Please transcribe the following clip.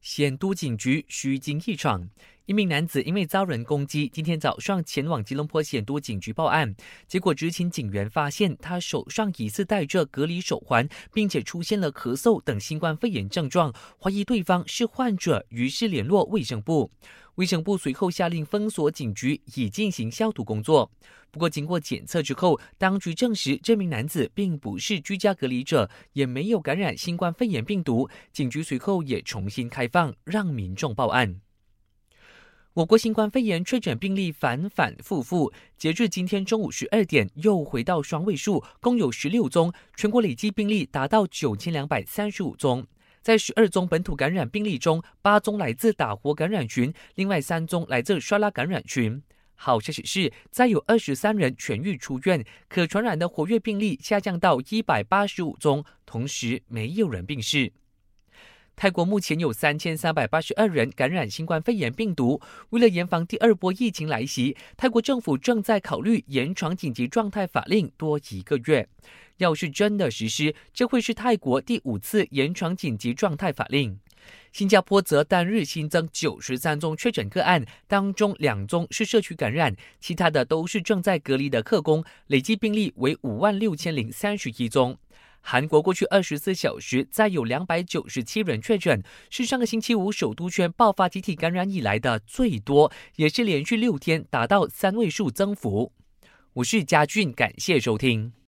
县都警局虚惊一场，一名男子因为遭人攻击，今天早上前往吉隆坡显都警局报案。结果执勤警员发现他手上疑似戴着隔离手环，并且出现了咳嗽等新冠肺炎症状，怀疑对方是患者，于是联络卫生部。卫生部随后下令封锁警局，以进行消毒工作。不过，经过检测之后，当局证实这名男子并不是居家隔离者，也没有感染新冠肺炎病毒。警局随后也重新开放，让民众报案。我国新冠肺炎确诊病例反反复复，截至今天中午十二点，又回到双位数，共有十六宗，全国累计病例达到九千两百三十五宗。在十二宗本土感染病例中，八宗来自打活感染群，另外三宗来自刷拉感染群。好消息是，再有二十三人痊愈出院，可传染的活跃病例下降到一百八十五宗，同时没有人病逝。泰国目前有三千三百八十二人感染新冠肺炎病毒。为了严防第二波疫情来袭，泰国政府正在考虑延长紧急状态法令多一个月。要是真的实施，这会是泰国第五次延长紧急状态法令。新加坡则单日新增九十三宗确诊个案，当中两宗是社区感染，其他的都是正在隔离的客工，累计病例为五万六千零三十一宗。韩国过去二十四小时再有两百九十七人确诊，是上个星期五首都圈爆发集体感染以来的最多，也是连续六天达到三位数增幅。我是佳俊，感谢收听。